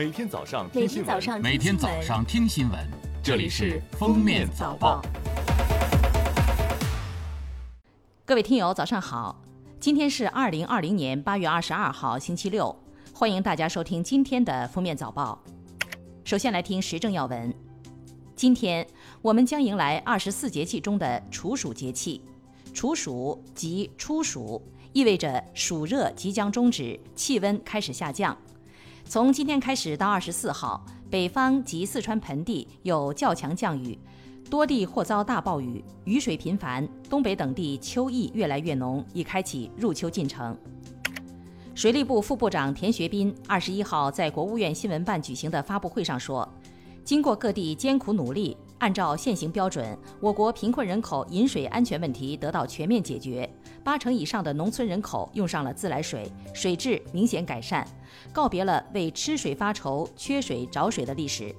每天早上听新闻，每天早上听新闻，这里是《封面早报》。各位听友，早上好！今天是二零二零年八月二十二号，星期六，欢迎大家收听今天的《封面早报》。首先来听时政要闻。今天我们将迎来二十四节气中的处暑节气。处暑即初暑，意味着暑热即将终止，气温开始下降。从今天开始到二十四号，北方及四川盆地有较强降雨，多地或遭大暴雨，雨水频繁。东北等地秋意越来越浓，已开启入秋进程。水利部副部长田学斌二十一号在国务院新闻办举行的发布会上说，经过各地艰苦努力，按照现行标准，我国贫困人口饮水安全问题得到全面解决，八成以上的农村人口用上了自来水，水质明显改善，告别了为吃水发愁、缺水找水的历史。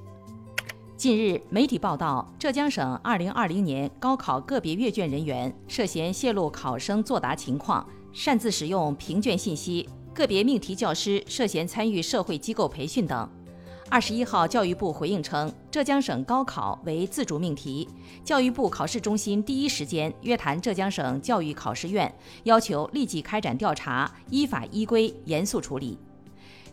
近日，媒体报道，浙江省2020年高考个别阅卷人员涉嫌泄露考生作答情况，擅自使用评卷信息；个别命题教师涉嫌参与社会机构培训等。二十一号，教育部回应称，浙江省高考为自主命题，教育部考试中心第一时间约谈浙江省教育考试院，要求立即开展调查，依法依规严肃处理。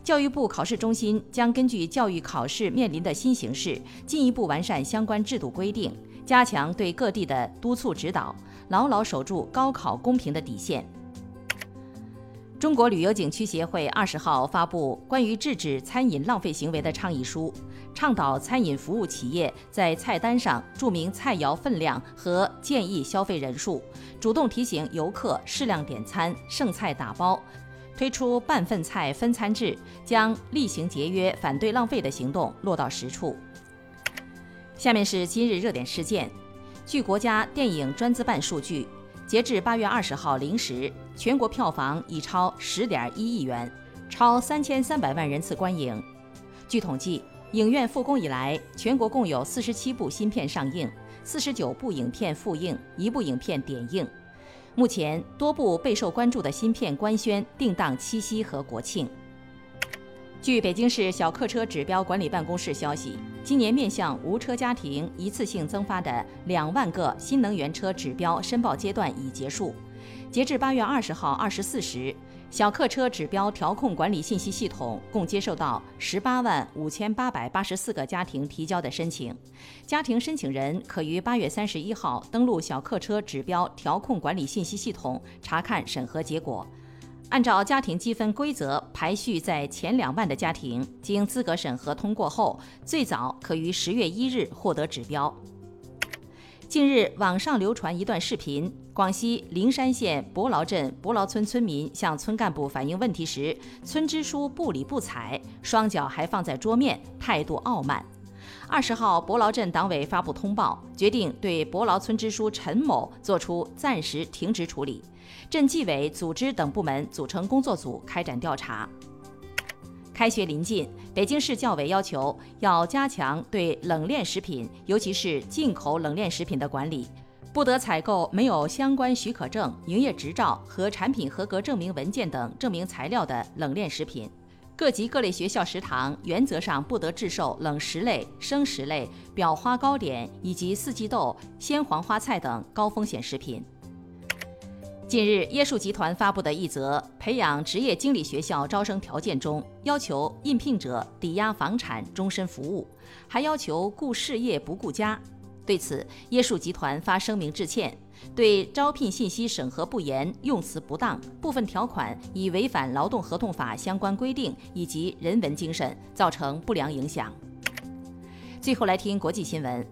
教育部考试中心将根据教育考试面临的新形势，进一步完善相关制度规定，加强对各地的督促指导，牢牢守住高考公平的底线。中国旅游景区协会二十号发布关于制止餐饮浪费行为的倡议书，倡导餐饮服务企业在菜单上注明菜肴分量和建议消费人数，主动提醒游客适量点餐、剩菜打包。推出半份菜分餐制，将厉行节约、反对浪费的行动落到实处。下面是今日热点事件。据国家电影专资办数据，截至八月二十号零时，全国票房已超十点一亿元，超三千三百万人次观影。据统计，影院复工以来，全国共有四十七部新片上映，四十九部影片复映，一部影片点映。目前，多部备受关注的新片官宣定档七夕和国庆。据北京市小客车指标管理办公室消息，今年面向无车家庭一次性增发的两万个新能源车指标申报阶段已结束。截至八月二十号二十四时，小客车指标调控管理信息系统共接受到十八万五千八百八十四个家庭提交的申请，家庭申请人可于八月三十一号登录小客车指标调控管理信息系统查看审核结果。按照家庭积分规则排序在前两万的家庭，经资格审核通过后，最早可于十月一日获得指标。近日，网上流传一段视频，广西灵山县博劳镇博劳村村民向村干部反映问题时，村支书不理不睬，双脚还放在桌面，态度傲慢。二十号，博劳镇党委发布通报，决定对博劳村支书陈某作出暂时停职处理，镇纪委组织等部门组成工作组开展调查。开学临近，北京市教委要求要加强对冷链食品，尤其是进口冷链食品的管理，不得采购没有相关许可证、营业执照和产品合格证明文件等证明材料的冷链食品。各级各类学校食堂原则上不得制售冷食类、生食类、裱花糕点以及四季豆、鲜黄花菜等高风险食品。近日，椰树集团发布的一则培养职业经理学校招生条件中，要求应聘者抵押房产终身服务，还要求顾事业不顾家。对此，椰树集团发声明致歉，对招聘信息审核不严、用词不当、部分条款已违反劳动合同法相关规定以及人文精神，造成不良影响。最后来听国际新闻。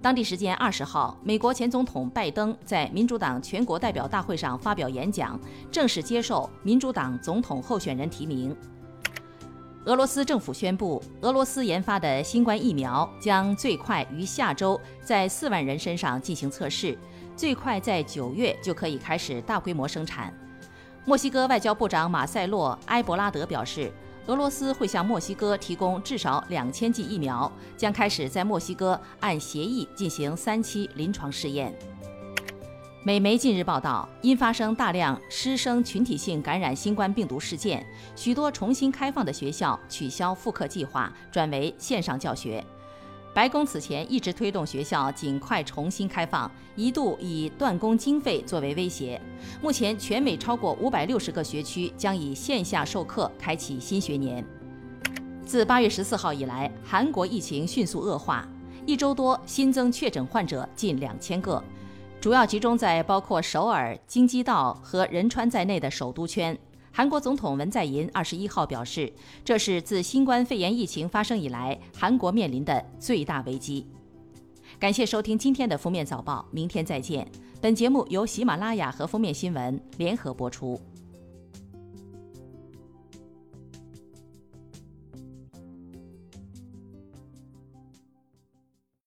当地时间二十号，美国前总统拜登在民主党全国代表大会上发表演讲，正式接受民主党总统候选人提名。俄罗斯政府宣布，俄罗斯研发的新冠疫苗将最快于下周在四万人身上进行测试，最快在九月就可以开始大规模生产。墨西哥外交部长马塞洛·埃博拉德表示。俄罗斯会向墨西哥提供至少两千剂疫苗，将开始在墨西哥按协议进行三期临床试验。美媒近日报道，因发生大量师生群体性感染新冠病毒事件，许多重新开放的学校取消复课计划，转为线上教学。白宫此前一直推动学校尽快重新开放，一度以断供经费作为威胁。目前，全美超过五百六十个学区将以线下授课开启新学年。自八月十四号以来，韩国疫情迅速恶化，一周多新增确诊患者近两千个。主要集中在包括首尔、京畿道和仁川在内的首都圈。韩国总统文在寅二十一号表示，这是自新冠肺炎疫情发生以来，韩国面临的最大危机。感谢收听今天的封面早报，明天再见。本节目由喜马拉雅和封面新闻联合播出。